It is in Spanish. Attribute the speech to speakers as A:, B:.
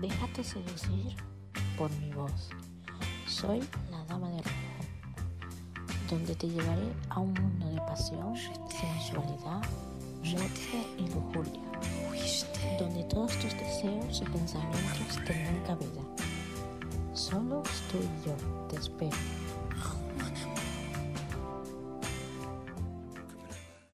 A: Déjate seducir por mi voz. Soy la dama de rojo, donde te llevaré a un mundo de pasión, sensualidad, muerte y lujuria, donde todos tus deseos y pensamientos tendrán cabida. Solo tú y yo te espero.